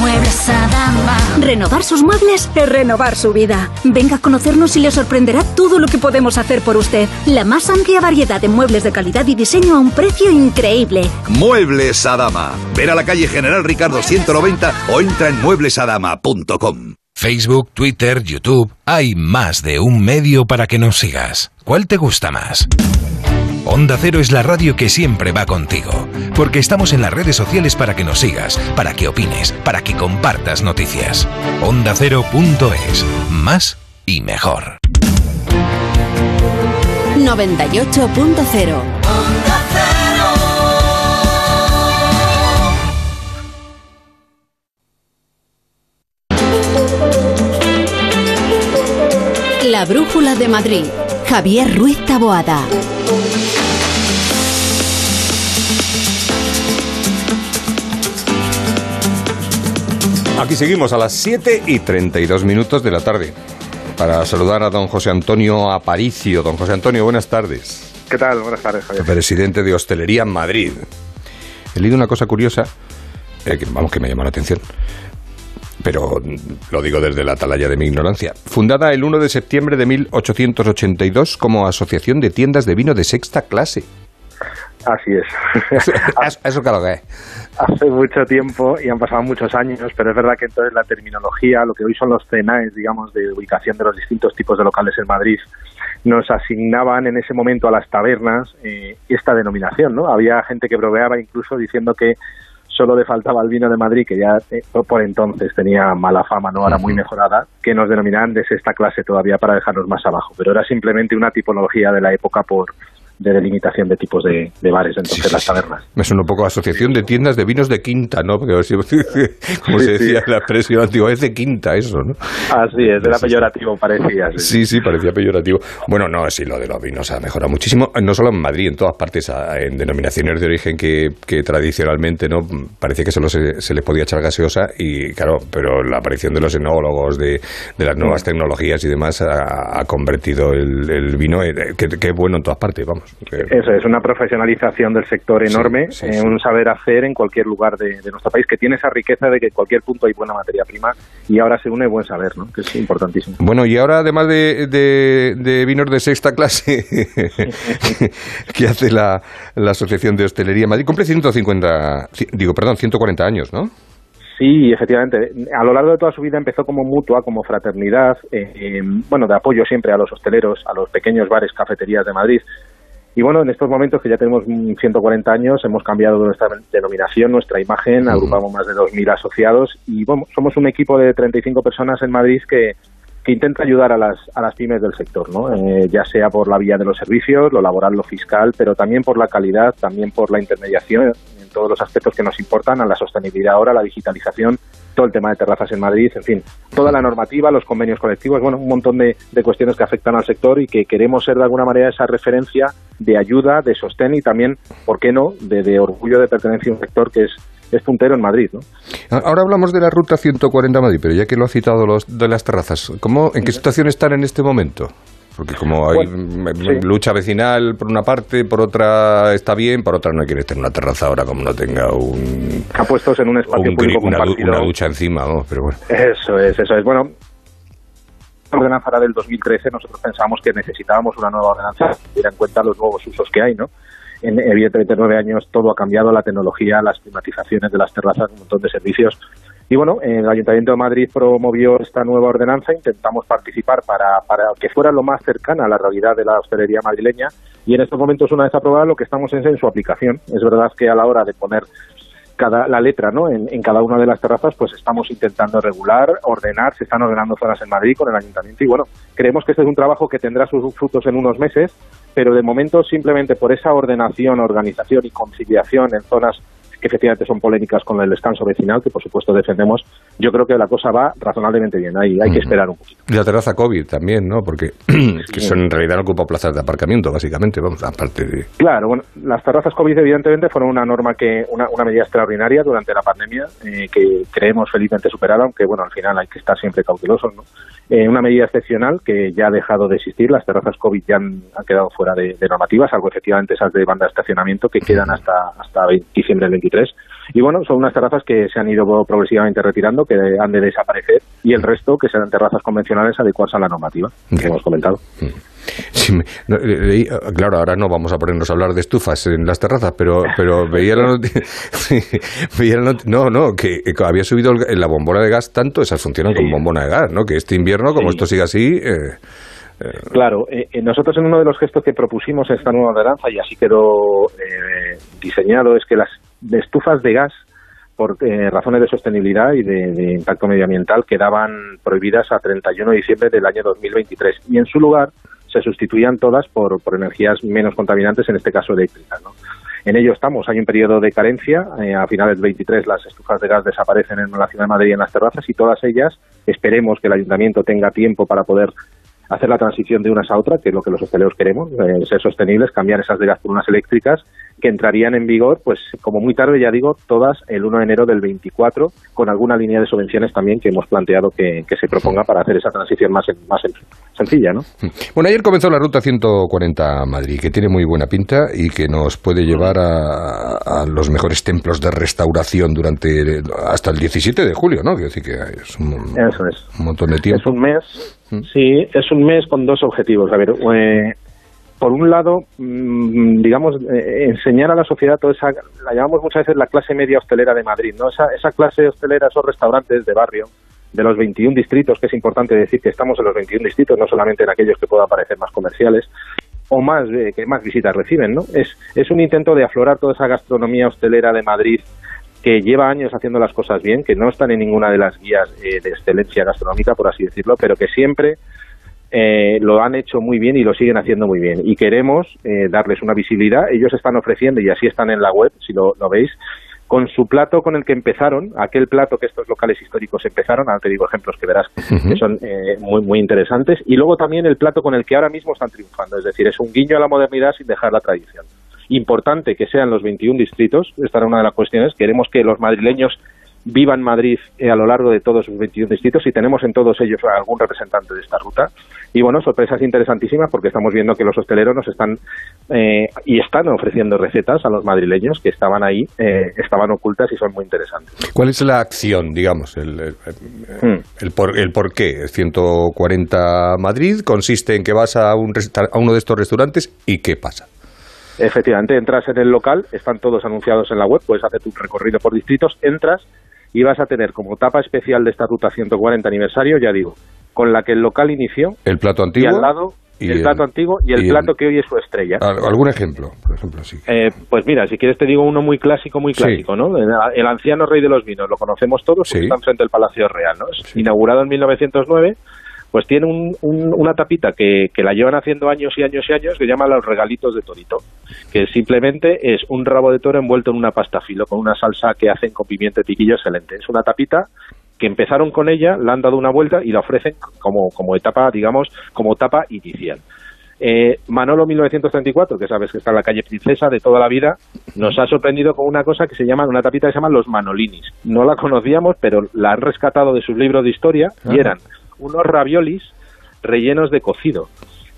Muebles Adama. Renovar sus muebles es renovar su vida. Venga a conocernos y le sorprenderá todo lo que podemos hacer por usted. La más amplia variedad de muebles de calidad y diseño a un precio increíble. Muebles Adama. Ven a la calle General Ricardo 190 o entra en mueblesadama.com. Facebook, Twitter, YouTube. Hay más de un medio para que nos sigas. ¿Cuál te gusta más? Onda Cero es la radio que siempre va contigo, porque estamos en las redes sociales para que nos sigas, para que opines, para que compartas noticias. OndaCero.es. Más y mejor. 98.0 La Brújula de Madrid. Javier Ruiz Taboada. Aquí seguimos a las 7 y 32 minutos de la tarde para saludar a don José Antonio Aparicio. Don José Antonio, buenas tardes. ¿Qué tal? Buenas tardes, Javier. Presidente de Hostelería en Madrid. He leído una cosa curiosa, eh, que, vamos, que me llamó la atención, pero lo digo desde la atalaya de mi ignorancia. Fundada el 1 de septiembre de 1882 como Asociación de Tiendas de Vino de Sexta Clase. Así es. ¿Eso, eso que es? Hace mucho tiempo y han pasado muchos años, pero es verdad que entonces la terminología, lo que hoy son los CENAES, digamos, de ubicación de los distintos tipos de locales en Madrid, nos asignaban en ese momento a las tabernas eh, esta denominación, ¿no? Había gente que bromeaba incluso diciendo que solo le faltaba el vino de Madrid, que ya eh, por entonces tenía mala fama, no ahora muy mejorada, que nos denominaban de sexta clase todavía para dejarnos más abajo, pero era simplemente una tipología de la época por de delimitación de tipos de, de bares, entonces las tabernas. Me suena un poco a Asociación de Tiendas de Vinos de Quinta, ¿no? Porque, como se decía la expresión antigua, es de Quinta eso, ¿no? Así es, era peyorativo, parecía. Sí, sí, parecía peyorativo. Bueno, no, sí, lo de los vinos ha mejorado muchísimo, no solo en Madrid, en todas partes, en denominaciones de origen que, que tradicionalmente no parecía que solo se, se les podía echar gaseosa y claro, pero la aparición de los enólogos, de, de las nuevas tecnologías y demás ha, ha convertido el, el vino, en- que, que es bueno en todas partes, vamos. Eso es, una profesionalización del sector enorme, sí, eh, sí. un saber hacer en cualquier lugar de, de nuestro país, que tiene esa riqueza de que en cualquier punto hay buena materia prima y ahora se une buen saber, ¿no? que es importantísimo. Bueno, y ahora además de, de- de vinos de sexta clase que hace la, la Asociación de Hostelería Madrid, cumple 150, ci- digo, perdón, 140 años, ¿no? Sí, efectivamente. A lo largo de toda su vida empezó como mutua, como fraternidad, eh, eh, bueno, de apoyo siempre a los hosteleros, a los pequeños bares, cafeterías de Madrid. Y bueno, en estos momentos que ya tenemos mm, 140 años, hemos cambiado nuestra denominación, nuestra imagen, agrupamos más de 2.000 asociados y bueno, somos un equipo de 35 personas en Madrid que, que intenta ayudar a las, a las pymes del sector, ¿no? Eh, ya sea por la vía de los servicios, lo laboral, lo fiscal, pero también por la calidad, también por la intermediación en todos los aspectos que nos importan, a la sostenibilidad ahora, la digitalización todo el tema de terrazas en Madrid, en fin, toda la normativa, los convenios colectivos, bueno, un montón de, de cuestiones que afectan al sector y que queremos ser de alguna manera esa referencia de ayuda, de sostén y también, ¿por qué no?, de, de orgullo de pertenencia a un sector que es es puntero en Madrid. ¿no? Ahora hablamos de la ruta 140 Madrid, pero ya que lo ha citado los, de las terrazas, ¿cómo, ¿en qué situación están en este momento? Porque como hay lucha vecinal por una parte, por otra está bien, por otra no quiere tener una terraza ahora como no tenga un... puestos en un espacio público una, compartido. una ducha encima, ¿no? Pero bueno. Eso es, eso es. Bueno, la ordenanza del 2013 nosotros pensábamos que necesitábamos una nueva ordenanza que tuviera en cuenta los nuevos usos que hay, ¿no? En, evidentemente, en nueve años todo ha cambiado, la tecnología, las climatizaciones de las terrazas, un montón de servicios. Y bueno, el Ayuntamiento de Madrid promovió esta nueva ordenanza, intentamos participar para, para que fuera lo más cercana a la realidad de la hostelería madrileña y en estos momentos, una vez aprobada, lo que estamos es en su aplicación. Es verdad que a la hora de poner cada, la letra ¿no? En, en, cada una de las terrazas, pues estamos intentando regular, ordenar, se están ordenando zonas en Madrid con el ayuntamiento y bueno, creemos que este es un trabajo que tendrá sus frutos en unos meses, pero de momento simplemente por esa ordenación, organización y conciliación en zonas que efectivamente son polémicas con el descanso vecinal, que por supuesto defendemos, yo creo que la cosa va razonablemente bien. Hay, hay que esperar un poquito. Y la terraza COVID también, ¿no? Porque que son en realidad ocupa plazas de aparcamiento, básicamente, vamos, aparte de... Claro, bueno, las terrazas COVID evidentemente fueron una norma que, una, una medida extraordinaria durante la pandemia, eh, que creemos felizmente superada, aunque bueno, al final hay que estar siempre cautelosos, ¿no? Eh, una medida excepcional que ya ha dejado de existir, las terrazas COVID ya han, han quedado fuera de, de normativas, salvo efectivamente esas de banda de estacionamiento que quedan hasta, hasta diciembre del 23. Y bueno, son unas terrazas que se han ido progresivamente retirando, que han de desaparecer, y el resto que serán terrazas convencionales adecuadas a la normativa que hemos comentado. Sí, me- no, eh, leí- claro, ahora no vamos a ponernos a hablar de estufas en las terrazas, pero, pero veía la noticia. no, no, que, que había subido el- la bombona de gas tanto, esas funcionan como bombona de gas, ¿no? Que este invierno, como esto sigue así. eh, Claro, eh, eh, nosotros en uno de los gestos que propusimos esta nueva ordenanza, y así quedó eh, diseñado, es que las de estufas de gas, por eh, razones de sostenibilidad y de, impacto medioambiental, quedaban prohibidas a 31 de diciembre del año 2023. Y en su lugar se sustituían todas por, por energías menos contaminantes, en este caso eléctricas. ¿no? En ello estamos, hay un periodo de carencia, eh, a finales del 23 las estufas de gas desaparecen en la ciudad de Madrid y en las terrazas y todas ellas esperemos que el ayuntamiento tenga tiempo para poder hacer la transición de unas a otras, que es lo que los hosteleros queremos, eh, ser sostenibles, cambiar esas de gas por unas eléctricas, que entrarían en vigor, pues como muy tarde, ya digo, todas el 1 de enero del 24, con alguna línea de subvenciones también que hemos planteado que, que se proponga para hacer esa transición más, más sen- sencilla, ¿no? Bueno, ayer comenzó la ruta 140 a Madrid, que tiene muy buena pinta y que nos puede llevar a, a los mejores templos de restauración durante hasta el 17 de julio, ¿no? Quiero decir que es un, Eso es. un montón de tiempo. Es un mes, sí, es un mes con dos objetivos. A ver, eh, por un lado, mm, digamos, eh, enseñar a la sociedad toda esa, la llamamos muchas veces la clase media hostelera de Madrid, ¿no? Esa, esa clase hostelera, esos restaurantes de barrio, de los 21 distritos, que es importante decir que estamos en los 21 distritos, no solamente en aquellos que puedan parecer más comerciales, o más que más visitas reciben, ¿no? Es, es un intento de aflorar toda esa gastronomía hostelera de Madrid que lleva años haciendo las cosas bien, que no están en ninguna de las guías eh, de excelencia gastronómica, por así decirlo, pero que siempre eh, lo han hecho muy bien y lo siguen haciendo muy bien. Y queremos eh, darles una visibilidad. Ellos están ofreciendo, y así están en la web, si lo, lo veis, con su plato con el que empezaron, aquel plato que estos locales históricos empezaron, ahora te digo ejemplos que verás que son eh, muy, muy interesantes, y luego también el plato con el que ahora mismo están triunfando, es decir, es un guiño a la modernidad sin dejar la tradición. Importante que sean los 21 distritos, esta era una de las cuestiones, queremos que los madrileños vivan Madrid eh, a lo largo de todos sus 21 distritos y tenemos en todos ellos algún representante de esta ruta. Y bueno, sorpresas interesantísimas porque estamos viendo que los hosteleros nos están eh, y están ofreciendo recetas a los madrileños que estaban ahí, eh, estaban ocultas y son muy interesantes. ¿Cuál es la acción, digamos, el, el, Hmm. el por, el por qué? 140 Madrid consiste en que vas a, un a uno de estos restaurantes y ¿qué pasa? Efectivamente, entras en el local, están todos anunciados en la web, puedes hacer tu recorrido por distritos, entras y vas a tener como tapa especial de esta ruta 140 aniversario, ya digo, con la que el local inició El plato y antiguo. al lado y el, el- plato antiguo y el y el- plato que hoy es su estrella. Al- ¿Algún ejemplo? Por ejemplo, sí. Eh, pues mira, si quieres te digo uno muy clásico, muy Sí. clásico, ¿no? El, el anciano rey de los vinos, lo conocemos todos, Sí. está enfrente del Palacio Real, ¿no? Es inaugurado en 1909, pues tiene un- un- una tapita que, que la llevan haciendo años y años y años, que llama los regalitos de torito, que simplemente es un rabo de toro envuelto en una pasta filo, con una salsa que hacen con pimiento y piquillo excelente. Es una tapita que empezaron con ella, la han dado una vuelta y la ofrecen como, como etapa, digamos, como etapa inicial. Eh, Manolo 1934, que sabes que está en la calle Princesa de toda la vida, nos ha sorprendido con una cosa que se llama, una tapita que se llama Los Manolinis. No la conocíamos, pero la han rescatado de sus libros de historia y eran unos raviolis rellenos de cocido.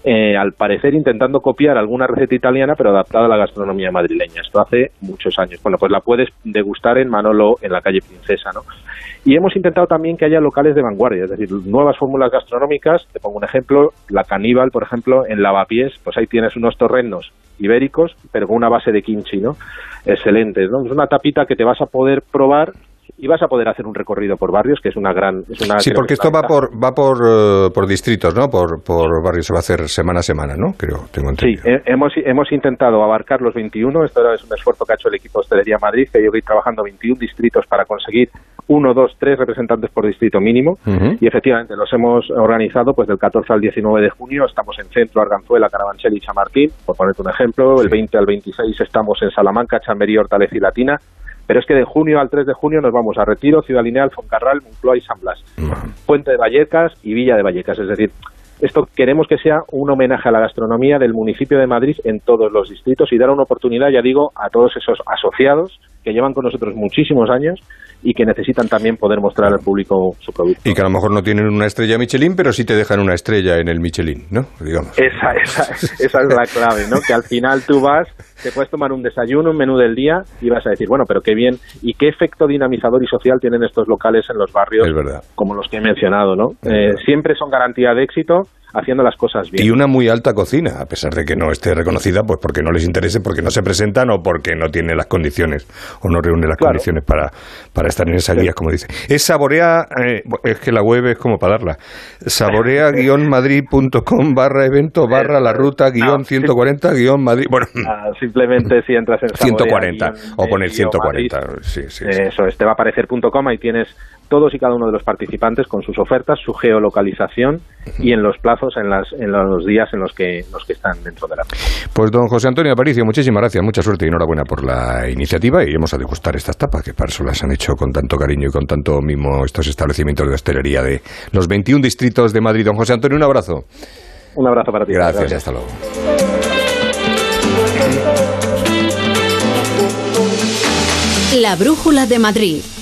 Eh, al parecer intentando copiar alguna receta italiana, pero adaptada a la gastronomía madrileña. Esto hace muchos años. Bueno, pues la puedes degustar en Manolo, en la calle Princesa, ¿no? Y hemos intentado también que haya locales de vanguardia, es decir, nuevas fórmulas gastronómicas. Te pongo un ejemplo, la Caníbal, por ejemplo, en Lavapiés, pues ahí tienes unos torrenos ibéricos, pero con una base de kimchi, ¿no? Excelente, ¿no? Es una tapita que te vas a poder probar y vas a poder hacer un recorrido por barrios, que es una gran... Es una, Sí, porque que es esto va por va por, eh, por distritos, ¿no? Por, por barrios, se va a hacer semana a semana, ¿no? Creo, tengo Sí, entendido. he- hemos, hemos intentado abarcar los 21, esto es un esfuerzo que ha hecho el equipo de Hostelería Madrid, que yo voy trabajando 21 distritos para conseguir uno, dos, tres representantes por distrito mínimo, y efectivamente los hemos organizado pues del 14 al 19 de junio, estamos en Centro, Arganzuela, Carabanchel y Chamartín, por ponerte un ejemplo, el 20 al 26 estamos en Salamanca, Chamberí, Hortaleza y Latina, pero es que de junio al 3 de junio nos vamos a Retiro, Ciudad Lineal, Foncarral, Moncloa y San Blas. Puente de Vallecas y Villa de Vallecas. Es decir, esto queremos que sea un homenaje a la gastronomía del municipio de Madrid en todos los distritos y dar una oportunidad, ya digo, a todos esos asociados que llevan con nosotros muchísimos años y que necesitan también poder mostrar al público su producto. Y que a lo mejor no tienen una estrella Michelin, pero sí te dejan una estrella en el Michelin, ¿no? Digamos. Esa, esa, esa es la clave, ¿no? Que al final tú vas, te puedes tomar un desayuno, un menú del día y vas a decir, bueno, pero qué bien y qué efecto dinamizador y social tienen estos locales en los barrios Es verdad. como los que he mencionado, ¿no? Eh, siempre son garantía de éxito haciendo las cosas bien. Y una muy alta cocina, a pesar de que no esté reconocida, pues porque no les interese, porque no se presentan o porque no tiene las condiciones o no reúne las condiciones para, para estar en esas guías, como dice. Es saborea, eh, es que la web es como para darla, saborea-madrid.com barra evento barra la ruta guion 140 guion Madrid. Bueno, Ah, simplemente si entras en 140 Saborea, o poner guion 140. Madrid, Sí, sí, Eso es, te va a aparecer punto .com, ahí tienes todos y cada uno de los participantes con sus ofertas, su geolocalización y en los plazos, en, las, en los días en los que, los que están dentro de la Pues don José Antonio Aparicio, muchísimas gracias, mucha suerte y enhorabuena por la iniciativa y iremos a degustar estas tapas que para eso las han hecho con tanto cariño y con tanto mimo estos establecimientos de hostelería de los 21 distritos de Madrid. Don José Antonio, un abrazo. Un abrazo para ti. Gracias, y hasta luego. La Brújula de Madrid.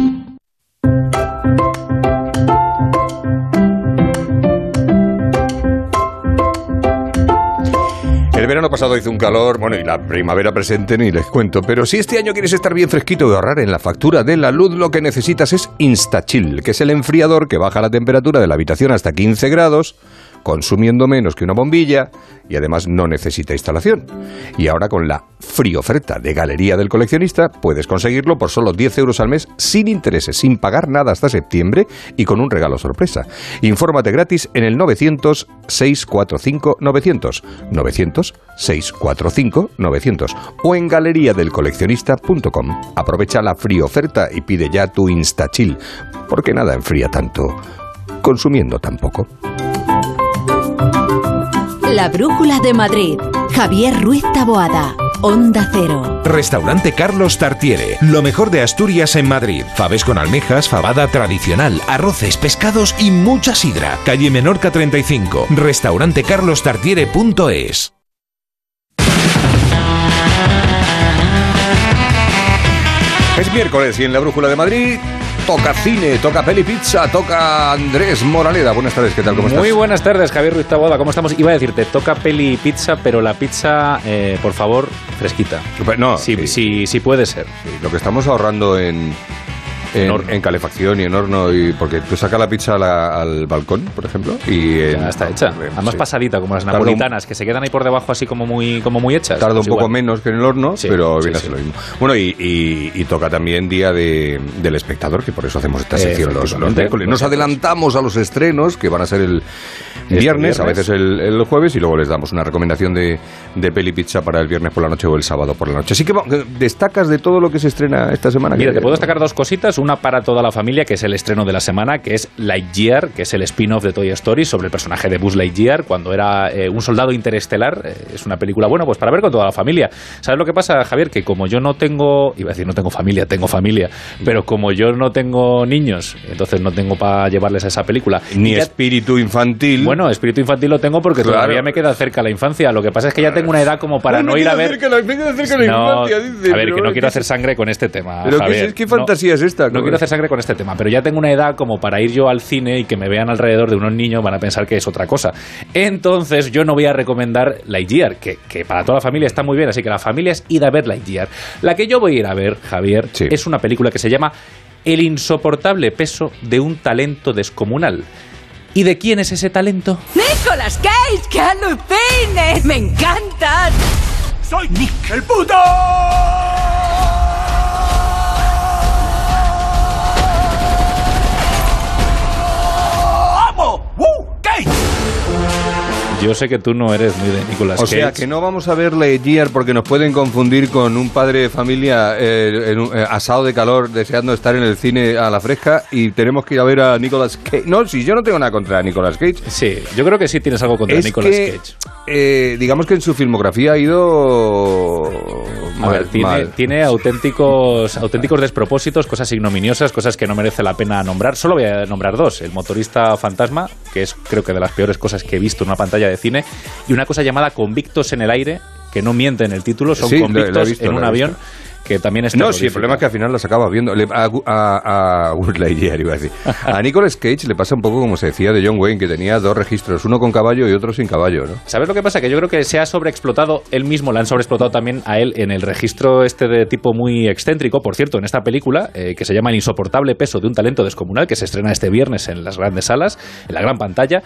verano pasado hizo un calor, bueno, y la primavera presente ni les cuento, pero si este año quieres estar bien fresquito y ahorrar en la factura de la luz, lo que necesitas es InstaChill, que es el enfriador que baja la temperatura de la habitación hasta 15 grados, consumiendo menos que una bombilla y además no necesita instalación. Y ahora con la free oferta de Galería del Coleccionista puedes conseguirlo por solo 10 euros al mes sin intereses, sin pagar nada hasta septiembre y con un regalo sorpresa. Infórmate gratis en el 900 645 900 900 645 900 o en galeriadelcoleccionista.com. Aprovecha la free oferta y pide ya tu InstaChill, porque nada enfría tanto consumiendo tan poco. La Brújula de Madrid. Javier Ruiz Taboada. Onda Cero. Restaurante Carlos Tartiere, lo mejor de Asturias en Madrid. Faves con almejas, fabada tradicional, arroces, pescados y mucha sidra. Calle Menorca 35, restaurantecarlostartiere.es. Es miércoles y en la Brújula de Madrid toca cine, toca peli pizza, toca Andrés Moraleda. Buenas tardes, ¿qué tal? ¿Cómo estás? Muy buenas tardes, Javier Ruiz Taboada. ¿Cómo estamos? Iba a decirte, toca peli pizza, pero la pizza, eh, por favor, fresquita. No, sí, sí. sí, sí puede ser. Lo que estamos ahorrando en, en, en calefacción y en horno, y porque tú sacas la pizza a la- al balcón, por ejemplo, y en- está hecha. eh, Además sí. pasadita, como las un- napolitanas, que se quedan ahí por debajo así como muy, como muy hechas. Tarda un Pues poco igual. menos que en el horno, Sí, pero sí, viene a sí. ser lo mismo. Bueno, y, y- y toca también Día de- del Espectador, que por eso hacemos esta sección los, los miércoles. Nos adelantamos a los estrenos, que van a ser el viernes, a veces el, el jueves, y luego les damos una recomendación de, de peli pizza para el viernes por la noche o el sábado por la noche. Así que destacas de todo lo que se estrena esta semana. Mira, que- te puedo destacar dos cositas. Una para toda la familia, que es el estreno de la semana, que es Lightyear, que es el spin-off de Toy Story sobre el personaje de Buzz Lightyear cuando era eh, un soldado interestelar. Eh, es una película, bueno, pues para ver con toda la familia. ¿Sabes lo que pasa, Javier? Que como yo no tengo, iba a decir no tengo familia, tengo familia, pero como yo no tengo niños, entonces no tengo para llevarles a esa película. Ni ya- espíritu infantil. Bueno, espíritu infantil lo tengo porque Claro. todavía me queda cerca la infancia. Lo que pasa es que ya tengo una edad como para no ir a ver. cerca la- me queda cerca la No, infancia, dice, a ver, que no ¿qué quiero hacer sangre con este tema. Pero ¿qué, Javier. es- qué No- fantasía es esta? No quiero hacer sangre con este tema, pero ya tengo una edad como para ir yo al cine y que me vean alrededor de unos niños van a pensar que es otra cosa. Entonces yo no voy a recomendar Lightyear, que, que para toda la familia está muy bien, así que la familia es ir a ver Lightyear. La que yo voy a ir a ver, Javier, es una película que se llama El insoportable peso de un talento descomunal. ¿Y de quién es ese talento? ¡Nicolas Cage! ¡Que alucines! ¡Me encantas! ¡Soy Nick el puto! Yo sé que tú no eres muy de Nicolas O Cage. sea, que no vamos a ver Lightyear porque nos pueden confundir con un padre de familia eh, en un, eh, asado de calor deseando estar en el cine a la fresca y tenemos que ir a ver a Nicolas Cage. No, si yo no tengo nada contra Nicolas Cage. Sí, yo creo que sí tienes algo contra Es Nicolas que, Cage. eh, digamos que en su filmografía ha ido A mal, ver, tiene, mal. tiene auténticos, auténticos despropósitos, cosas ignominiosas, cosas que no merece la pena nombrar. Solo voy a nombrar dos. El motorista fantasma, que es creo que de las peores cosas que he visto en una pantalla de cine, y una cosa llamada Convictos en el aire, que no miente en el título, son Sí, lo he- lo he convictos visto, en un avión que también es No, sí, el problema es que al final las acaba viendo. A, a, a iba a decir. A Nicolas Cage le pasa un poco como se decía de John Wayne, que tenía dos registros, uno con caballo y otro sin caballo, ¿no? ¿Sabes lo que pasa? Que yo creo que se ha sobreexplotado él mismo, le han sobreexplotado también a él en el registro este de tipo muy excéntrico. Por cierto, en esta película, eh, que se llama El insoportable peso de un talento descomunal, que se estrena este viernes en las grandes salas, en la gran pantalla,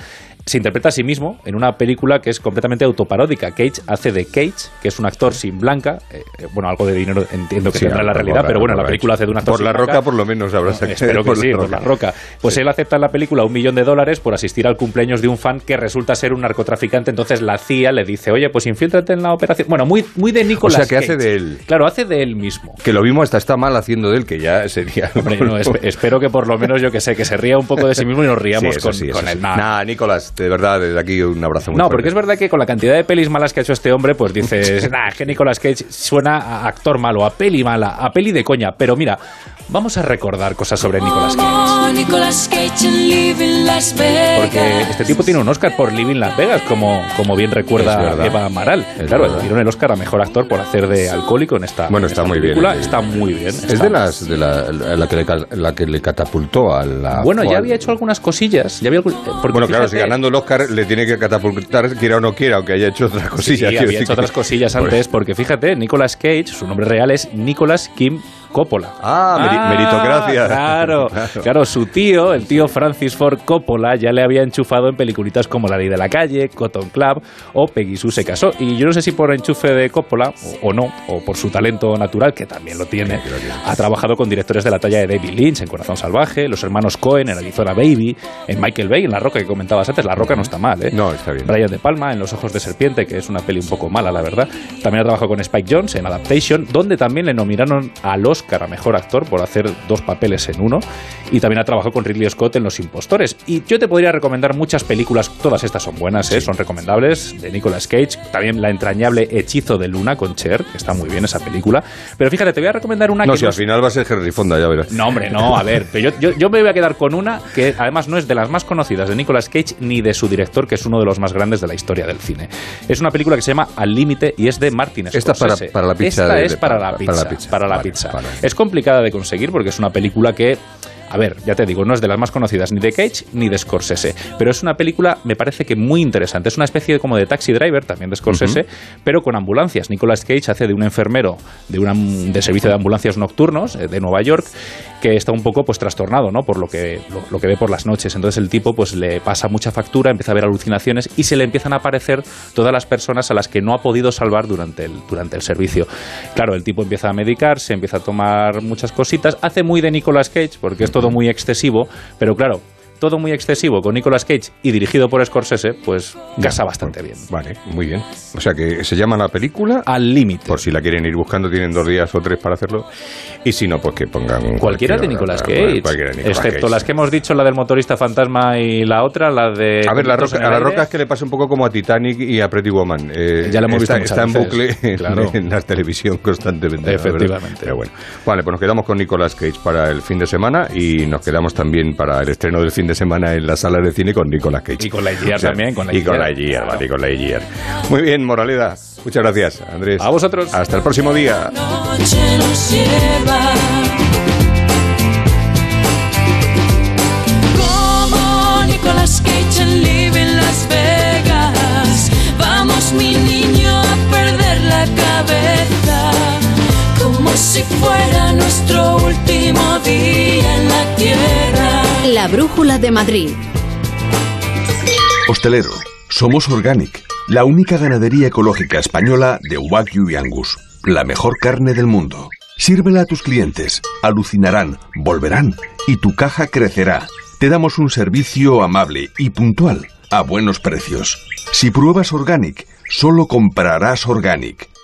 se interpreta a sí mismo en una película que es completamente autoparódica. Cage hace de Cage, que es un actor sin blanca. eh, eh, bueno, algo de dinero entiendo que Sí, tendrá en la realidad, pero bueno, la la- película hace de un actor Por sin la blanca. roca, por lo menos, habrá sacado. Espero que Por sí, la por la roca. Pues él acepta en la película un millón de dólares por asistir al cumpleaños de un fan que resulta ser un narcotraficante. Entonces la CIA le dice, oye, pues infíltrate en la operación. Bueno, muy, muy de O Nicolas sea, que hace Cage. de él. Claro, hace de él mismo. Que lo mismo hasta está mal haciendo de él, que ya sería... Hombre, no, esp- espero que por lo menos yo que sé, que se ría un poco de sí mismo y nos riamos con, con sí. él. Nah. Nah, Nicolás, de verdad, desde aquí un abrazo muy No, fuerte. porque es verdad que con la cantidad de pelis malas que ha hecho este hombre, pues dices, nah, que Nicolas Cage suena a actor malo, a peli mala, a peli de coña. Pero mira, vamos a recordar cosas sobre Nicolas Cage. Nicolas Cage en Living Las Vegas. Porque este tipo tiene un Oscar por Living Las Vegas, como, como bien recuerda. Eva Amaral. Es claro, verdad. le dieron el Oscar a mejor actor por hacer de alcohólico en esta, Bueno, en está esta muy bien, película. sí. Está muy bien. Es está- de las de la, la que le, ca- la que le catapultó a la. Bueno, ya había hecho algunas cosillas. Ya había algún- eh, porque Bueno, claro, si ganando el Oscar le tiene que catapultar, quiera o no quiera, aunque haya hecho otras Sí, cosillas. quiero había hecho que- otras cosillas Pues- antes, porque fíjate, Nicolas Cage, su nombre real es Nicolas Kim Coppola. Ah, meri- meritocracia. Claro, Claro. claro, su tío, el tío Francis Ford Coppola, ya le había enchufado en peliculitas como La Ley de la Calle, Cotton Club o Peggy Sue se casó. Y yo no sé si por enchufe de Coppola o, o no, o por su talento natural, que también lo tiene, ha trabajado con directores de la talla de David Lynch en Corazón Salvaje, los hermanos Cohen en Arizona Baby, en Michael Bay, en La Roca que comentabas antes. La Roca no está mal, ¿eh? No, está bien. Brian De Palma en Los Ojos de Serpiente, que es una peli un poco mala, la verdad. También ha trabajado con Spike Jones en Adaptation, donde también le nominaron al Oscar a Mejor Actor por hacer dos papeles en uno. Y también ha trabajado con Ridley Scott en Los Impostores. Y yo te podría recomendar muchas películas, todas estas son buenas, ¿eh? son recomendables, de Nicolas Cage. También la entrañable Hechizo de Luna con Cher, que está muy bien esa película. Pero fíjate, te voy a recomendar una No, que si no al es- final va a ser Henry Fonda, ya verás. no, hombre, no, a ver, pero yo, yo, yo me voy a quedar con una que además no es de las más conocidas de Nicolas Cage ni de su director, que es uno de los más grandes de la historia del cine. Es una película que se llama Al Límite y es de Martin Esta es para- Scorsese. para la pizza Esta de- es para, para- la para la pizza. pizza. para la Vale, pizza. vale. Es complicada de conseguir porque es una película que a ver, ya te digo, no es de las más conocidas ni de Cage ni de Scorsese, pero es una película, me parece que muy interesante. Es una especie de, como de taxi driver, también de Scorsese, pero con ambulancias. Nicolas Cage hace de un enfermero de, una, de servicio de ambulancias nocturnos eh, de Nueva York que está un poco pues trastornado, ¿no? Por lo que, lo, que ve por las noches. Entonces el tipo pues le pasa mucha factura, empieza a ver alucinaciones y se le empiezan a aparecer todas las personas a las que no ha podido salvar durante el, durante el servicio. Claro, el tipo empieza a medicarse, empieza a tomar muchas cositas, hace muy de Nicolas Cage, porque es todo muy excesivo, pero claro, todo muy excesivo con Nicolas Cage y dirigido por Scorsese, pues gasa bastante bien. Vale, muy bien. O sea que se llama la película Al Límite. Por si la quieren ir buscando, tienen dos días o tres para hacerlo. Y si no, pues que pongan. Cualquiera de Nicolas Cage. excepto las que hemos dicho, la del motorista fantasma y la otra, la de. A ver, la roca, a la roca es que le pasa un poco como a Titanic y a Pretty Woman. Eh, ya la hemos está, visto Está en bucle en, la televisión constantemente. Efectivamente. Pero bueno. Vale, pues nos quedamos con Nicolas Cage para el fin de semana y nos quedamos también para el estreno del fin de semana en las sala de cine con Nicolas Cage. Y con la o también. Con y con la y con la Muy bien, Moraleda. Muchas gracias, Andrés. A vosotros. Hasta el próximo día. Como Nicolas Cage en Live Las Vegas. Vamos, mi niño, a perder la cabeza. Como si fuera nuestro último día en la tierra. La Brújula de Madrid. Hostelero, somos Organic, la única ganadería ecológica española de Wagyu y Angus, la mejor carne del mundo. Sírvela a tus clientes, alucinarán, volverán y tu caja crecerá. Te damos un servicio amable y puntual, a buenos precios. Si pruebas Organic, solo comprarás Organic.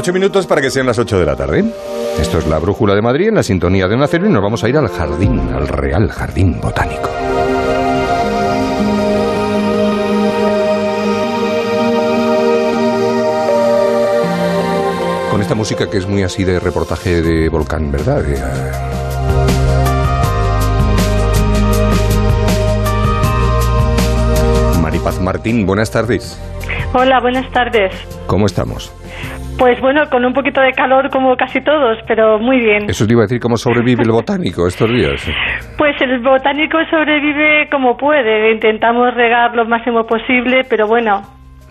Ocho minutos para que sean las ocho de la tarde. Esto es la Brújula de Madrid en la sintonía de un acero y nos vamos a ir al jardín, al Real Jardín Botánico. Con esta música que es muy así de reportaje de volcán, ¿verdad? De, eh, Maripaz Martín, buenas tardes. Hola, buenas tardes. ¿Cómo estamos? Pues bueno, con un poquito de calor como casi todos, pero muy bien. Eso te iba a decir, ¿cómo sobrevive el botánico estos días? Pues el botánico sobrevive como puede. Intentamos regar lo máximo posible, pero bueno,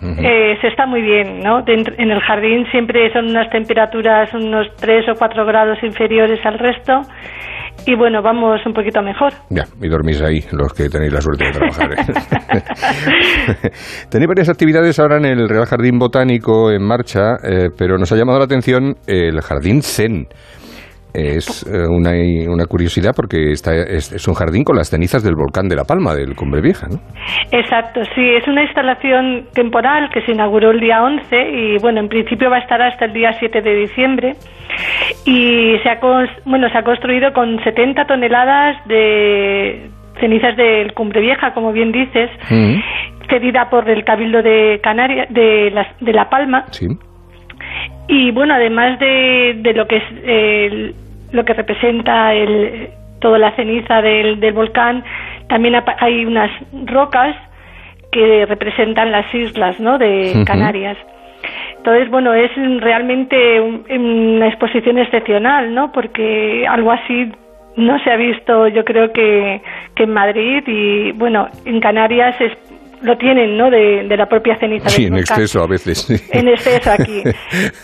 eh, se está muy bien, ¿no? en el jardín siempre son unas temperaturas unos 3 o 4 grados inferiores al resto y bueno, vamos un poquito mejor. Ya, y dormís ahí, los que tenéis la suerte de trabajar. ¿eh? tenéis varias actividades ahora en el Real Jardín Botánico en marcha, eh, pero nos ha llamado la atención el Jardín Zen es eh, una, una, curiosidad porque está, es, un jardín con las cenizas del volcán de La Palma, del Cumbre Vieja, ¿no? Exacto, sí, es una instalación temporal que se inauguró el día 11 y, bueno, en principio va a estar hasta el día 7 de diciembre y se ha, bueno, se ha construido con 70 toneladas de cenizas del Cumbre Vieja, como bien dices, mm. cedida por el Cabildo de Canarias, de, de La Palma. Sí y bueno, además de, de lo que es lo que representa el, toda la ceniza del, del volcán, también hay unas rocas que representan las islas ¿no? de Canarias. Entonces, bueno, es realmente una exposición excepcional, ¿no? Porque algo así no se ha visto, yo creo que, que en Madrid y, bueno, en Canarias es lo tienen, ¿no? De, de la propia ceniza. Sí, en exceso a veces. En exceso aquí.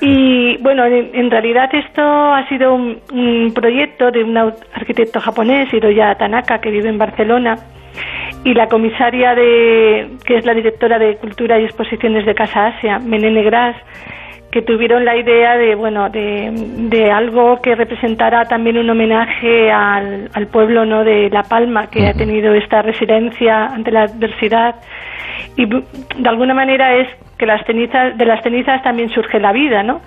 Y bueno, en, en realidad esto ha sido un, un proyecto de un arquitecto japonés, Hiroya Tanaka, que vive en Barcelona, y la comisaria de, que es la directora de Cultura y Exposiciones de Casa Asia, Menene Gras, que tuvieron la idea de, bueno, de, de algo que representara también un homenaje al, al pueblo, ¿no?, de La Palma, que ha tenido esta residencia ante la adversidad y de alguna manera es que las cenizas de las cenizas también surge la vida, ¿no?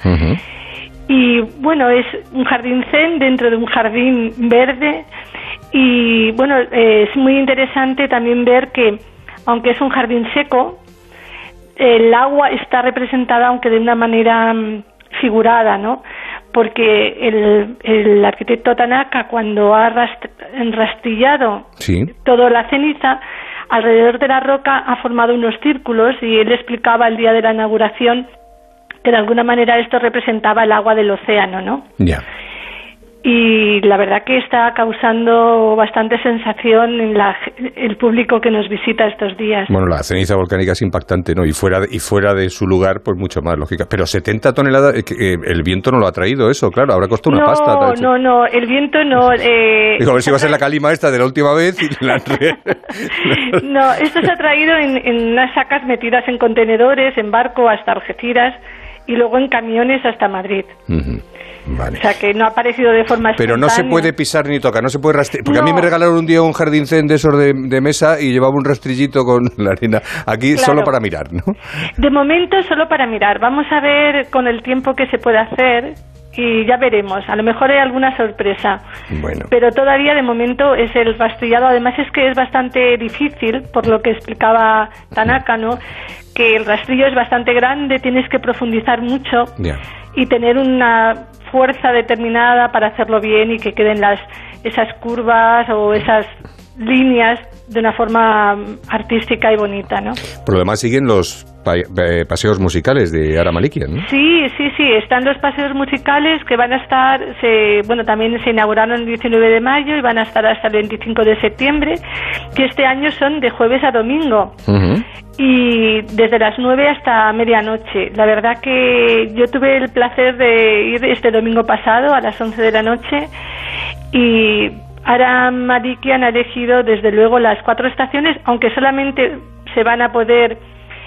Y bueno, es un jardín zen dentro de un jardín verde y bueno, eh, es muy interesante también ver que aunque es un jardín seco, el agua está representada aunque de una manera mm, figurada, ¿no? Porque el, el arquitecto Tanaka cuando ha rast- enrastrillado Sí. toda la ceniza, alrededor de la roca ha formado unos círculos y él explicaba el día de la inauguración que de alguna manera esto representaba el agua del océano, ¿no? Ya. Y la verdad que está causando bastante sensación en la, el público que nos visita estos días. Bueno, la ceniza volcánica es impactante, ¿no? Y fuera de, y fuera de su lugar, pues mucho más lógica. Pero 70 toneladas, eh, el viento no lo ha traído eso, claro, habrá costado una no, pasta. tal, no, no, el viento no. Eh, Digo, a ver si va a ser la calima esta de la última vez y la No, esto se ha traído en, en unas sacas metidas en contenedores, en barco hasta Algeciras y luego en camiones hasta Madrid. Ujú, Vale. O sea que no ha aparecido de forma Pero no se puede pisar ni tocar, no se puede rastrillar. Porque a mí me regalaron un día un jardín zen de esos de, de mesa y llevaba un rastrillito con la arena. Aquí Claro. solo para mirar, ¿no? De momento solo para mirar. Vamos a ver con el tiempo que se puede hacer y ya veremos. A lo mejor hay alguna sorpresa. Bueno. Pero todavía de momento es el rastrillado. Además es que es bastante difícil, por lo que explicaba Tanaka, ¿no? Que el rastrillo es bastante grande, tienes que profundizar mucho y tener una fuerza determinada para hacerlo bien y que queden las esas curvas o esas líneas de una forma artística y bonita, ¿no? Por lo demás siguen los pa- eh, paseos musicales de Ara Malikian, ¿no? Sí, sí, sí, están los paseos musicales que van a estar, se, bueno, también se inauguraron el 19 de mayo y van a estar hasta el 25 de septiembre, que este año son de jueves a domingo y desde las 9 hasta medianoche. La verdad que yo tuve el placer de ir este domingo pasado a las 11 de la noche y Ara Malikian ha elegido desde luego las cuatro estaciones, aunque solamente se van a poder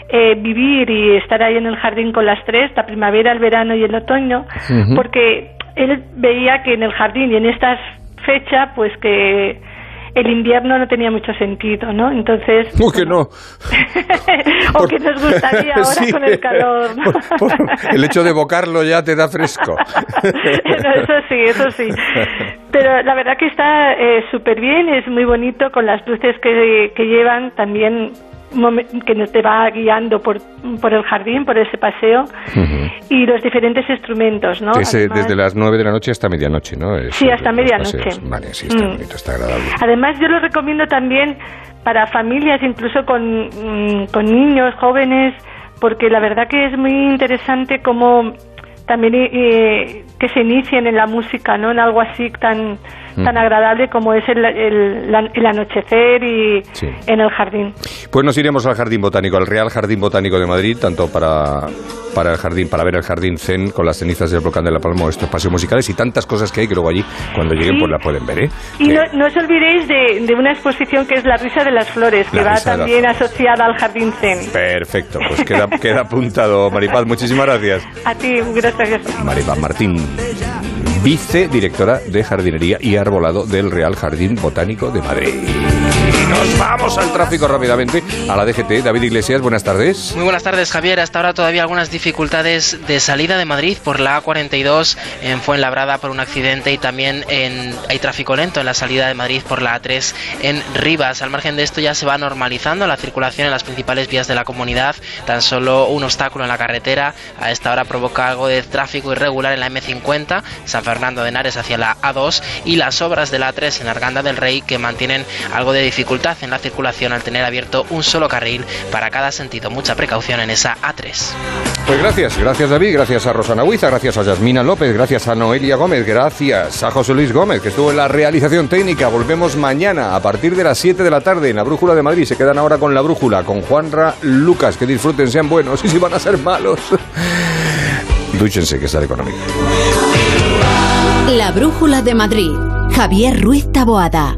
eh, vivir y estar ahí en el jardín con las tres, la primavera, el verano y el otoño, porque él veía que en el jardín y en estas fechas, pues que el invierno no tenía mucho sentido, ¿no? Entonces, Uy, que no. o que nos gustaría ahora Sí. con el calor. ¿no? El hecho de evocarlo ya te da fresco. No, eso sí, eso sí. Pero la verdad que está eh, súper bien, es muy bonito con las luces que, que llevan también que nos te va guiando por, por el jardín, por ese paseo y los diferentes instrumentos, ¿no? Que es, eh, Además- desde las 9 de la noche hasta medianoche, ¿no? Es- Sí, hasta medianoche. Vale, sí, está Mm. bonito, está agradable. Además, yo lo recomiendo también para familias, incluso con, mm, con niños, jóvenes, porque la verdad que es muy interesante cómo también eh, que se inicien en la música, ¿no? En algo así tan tan Mm. agradable como es el, el, el anochecer y Sí. en el jardín. Pues nos iremos al Jardín Botánico, al Real Jardín Botánico de Madrid, tanto para, para el jardín, para ver el jardín Zen con las cenizas del volcán de la Palma, estos paseos musicales y tantas cosas que hay que luego allí, cuando lleguen, Sí. pues la pueden ver, ¿eh? Y no, no os olvidéis de, de una exposición que es La risa de las flores, que va las también asociada al jardín Zen. Perfecto, pues queda, queda apuntado. Maripaz, muchísimas gracias. A ti, gracias. Maripaz Martín, vicedirectora de jardinería y arbolado del Real Jardín Botánico de Madrid. Nos vamos al tráfico rápidamente, a la DGT. David Iglesias, buenas tardes. Muy buenas tardes, Javier. Hasta ahora todavía algunas dificultades de salida de Madrid por la A42 en Fuenlabrada por un accidente y también en, hay tráfico lento en la salida de Madrid por la A3 en Rivas. Al margen de esto ya se va normalizando la circulación en las principales vías de la comunidad. Tan solo un obstáculo en la carretera a esta hora provoca algo de tráfico irregular en la M50, San Fernando de Henares hacia la A2 y las obras de la A3 en Arganda del Rey que mantienen algo de dificultad en la circulación al tener abierto un solo carril para cada sentido. Mucha precaución en esa A3. Pues gracias, gracias David, gracias a Rosana Huiza, gracias a Yasmina López, gracias a Noelia Gómez, gracias a José Luis Gómez, que estuvo en la realización técnica. Volvemos mañana a partir de las 7 de la tarde en la Brújula de Madrid. Se quedan ahora con la Brújula, con Juanra Lucas. Que disfruten, sean buenos y si van a ser malos. Dúchense, que sale económico. La Brújula de Madrid. Javier Ruiz Taboada.